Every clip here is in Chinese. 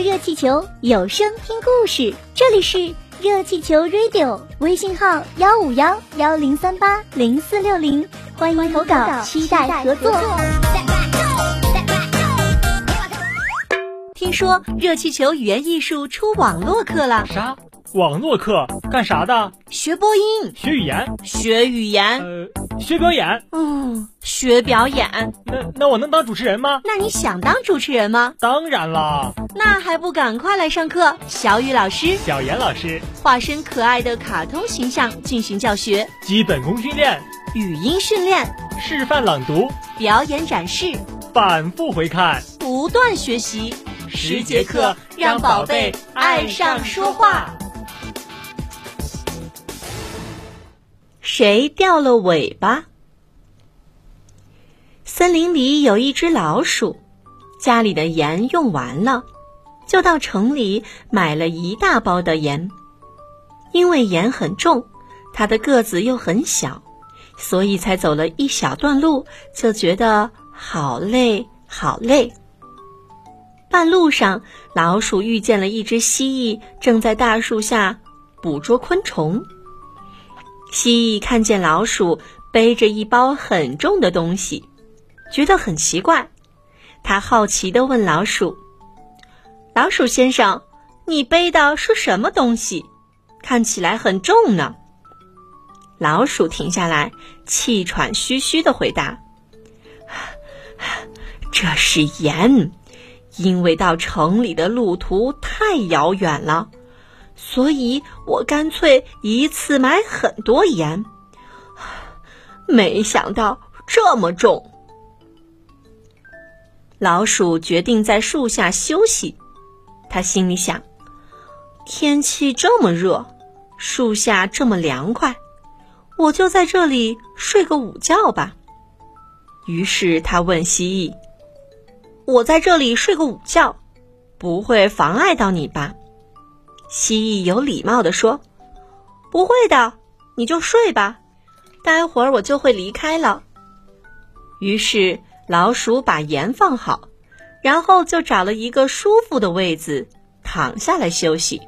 热气球，有声听故事。这里是热气球 Radio，微信号幺五幺幺零三八零四六零，欢迎投稿，期待合作。听说热气球语言艺术出网络课了？啥？网络课干啥的？学播音，学语言，学语言，呃，学表演。嗯，学表演。那那我能当主持人吗？那你想当主持人吗？当然啦。那还不赶快来上课？小雨老师、小严老师化身可爱的卡通形象进行教学，基本功训练，语音训练，示范朗读，表演展示，反复回看，不断学习。十节课让宝贝爱上说话。谁掉了尾巴？森林里有一只老鼠，家里的盐用完了，就到城里买了一大包的盐。因为盐很重，它的个子又很小，所以才走了一小段路就觉得好累好累。半路上，老鼠遇见了一只蜥蜴，正在大树下捕捉昆虫。蜥蜴看见老鼠背着一包很重的东西，觉得很奇怪。他好奇地问老鼠：“老鼠先生，你背的是什么东西？看起来很重呢。”老鼠停下来，气喘吁吁地回答：“这是盐。”因为到城里的路途太遥远了，所以我干脆一次买很多盐。没想到这么重。老鼠决定在树下休息，他心里想：天气这么热，树下这么凉快，我就在这里睡个午觉吧。于是他问蜥蜴。我在这里睡个午觉，不会妨碍到你吧？蜥蜴有礼貌地说：“不会的，你就睡吧，待会儿我就会离开了。”于是老鼠把盐放好，然后就找了一个舒服的位子躺下来休息。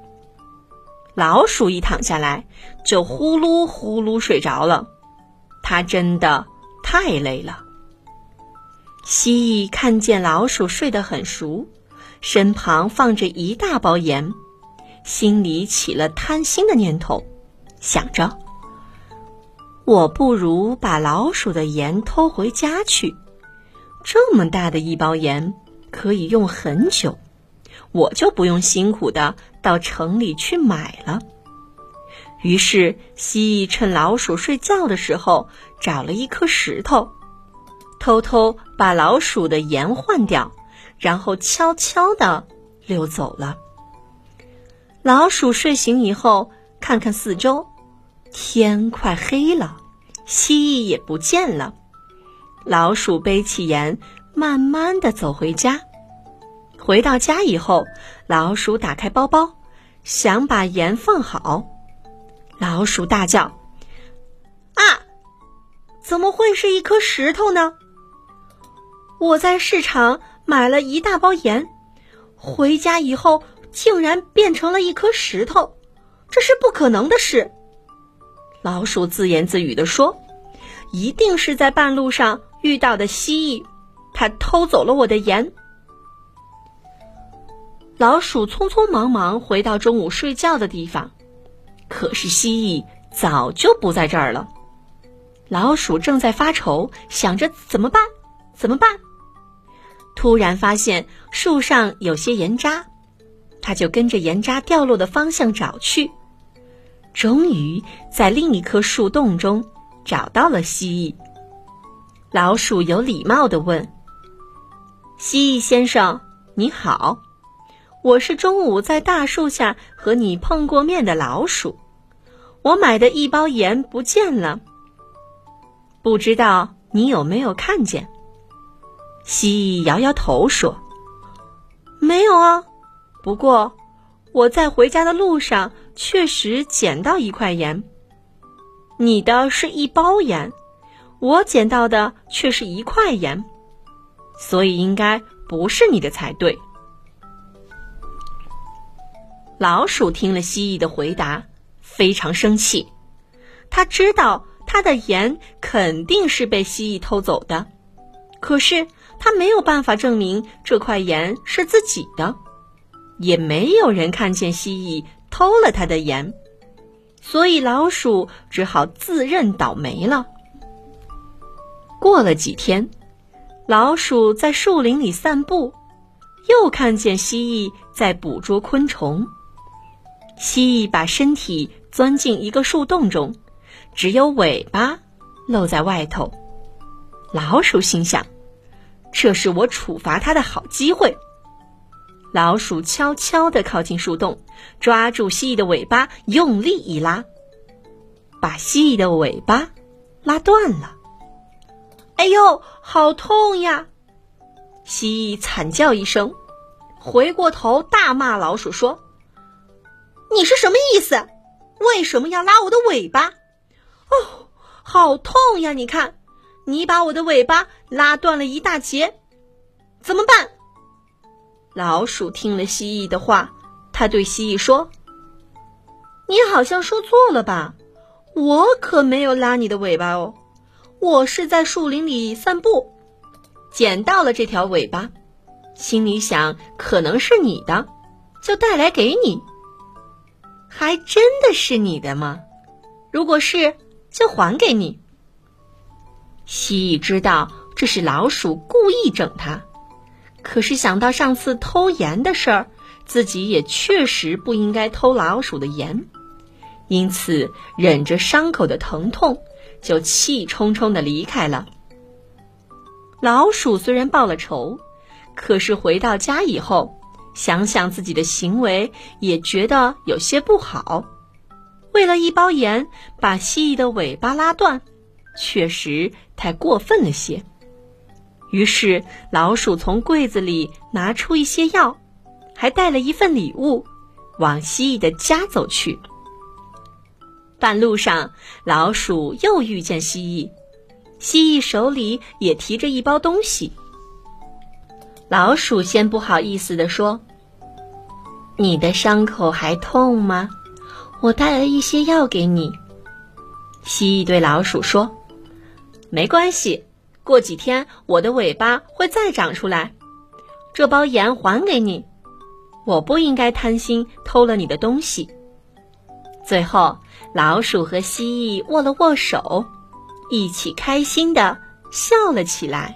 老鼠一躺下来，就呼噜呼噜睡着了，它真的太累了。蜥蜴看见老鼠睡得很熟，身旁放着一大包盐，心里起了贪心的念头，想着：我不如把老鼠的盐偷回家去。这么大的一包盐可以用很久，我就不用辛苦的到城里去买了。于是，蜥蜴趁老鼠睡觉的时候，找了一颗石头。偷偷把老鼠的盐换掉，然后悄悄地溜走了。老鼠睡醒以后，看看四周，天快黑了，蜥蜴也不见了。老鼠背起盐，慢慢地走回家。回到家以后，老鼠打开包包，想把盐放好。老鼠大叫：“啊，怎么会是一颗石头呢？”我在市场买了一大包盐，回家以后竟然变成了一颗石头，这是不可能的事。老鼠自言自语地说：“一定是在半路上遇到的蜥蜴，它偷走了我的盐。”老鼠匆匆忙忙回到中午睡觉的地方，可是蜥蜴早就不在这儿了。老鼠正在发愁，想着怎么办？怎么办？突然发现树上有些盐渣，他就跟着盐渣掉落的方向找去，终于在另一棵树洞中找到了蜥蜴。老鼠有礼貌地问：“蜥蜴先生，你好，我是中午在大树下和你碰过面的老鼠，我买的一包盐不见了，不知道你有没有看见？”蜥蜴摇摇头说：“没有啊，不过我在回家的路上确实捡到一块盐。你的是一包盐，我捡到的却是一块盐，所以应该不是你的才对。”老鼠听了蜥蜴的回答，非常生气。他知道他的盐肯定是被蜥蜴偷走的，可是他没有办法证明这块盐是自己的，也没有人看见蜥蜴偷了他的盐，所以老鼠只好自认倒霉了。过了几天，老鼠在树林里散步，又看见蜥蜴在捕捉昆虫。蜥蜴把身体钻进一个树洞中，只有尾巴露在外头。老鼠心想：“这是我处罚它的好机会。”老鼠悄悄地靠近树洞，抓住蜥蜴的尾巴，用力一拉，把蜥蜴的尾巴拉断了。哎呦，好痛呀！蜥蜴惨叫一声，回过头大骂老鼠说：“你是什么意思？为什么要拉我的尾巴？哦，好痛呀！你看，你把我的尾巴拉断了一大截，怎么办？”老鼠听了蜥蜴的话，它对蜥蜴说：“你好像说错了吧？我可没有拉你的尾巴哦。”我是在树林里散步，捡到了这条尾巴，心里想可能是你的，就带来给你。还真的是你的吗？如果是，就还给你。蜥蜴知道这是老鼠故意整它，可是想到上次偷盐的事儿，自己也确实不应该偷老鼠的盐，因此忍着伤口的疼痛。就气冲冲的离开了。老鼠虽然报了仇，可是回到家以后，想想自己的行为，也觉得有些不好。为了一包盐，把蜥蜴的尾巴拉断，确实太过分了些。于是，老鼠从柜子里拿出一些药，还带了一份礼物，往蜥蜴的家走去。半路上，老鼠又遇见蜥蜴，蜥蜴手里也提着一包东西。老鼠先不好意思地说：“你的伤口还痛吗？我带了一些药给你。”蜥蜴对老鼠说：“没关系，过几天我的尾巴会再长出来。这包盐还给你，我不应该贪心偷了你的东西。”最后。老鼠和蜥蜴握了握手，一起开心的笑了起来。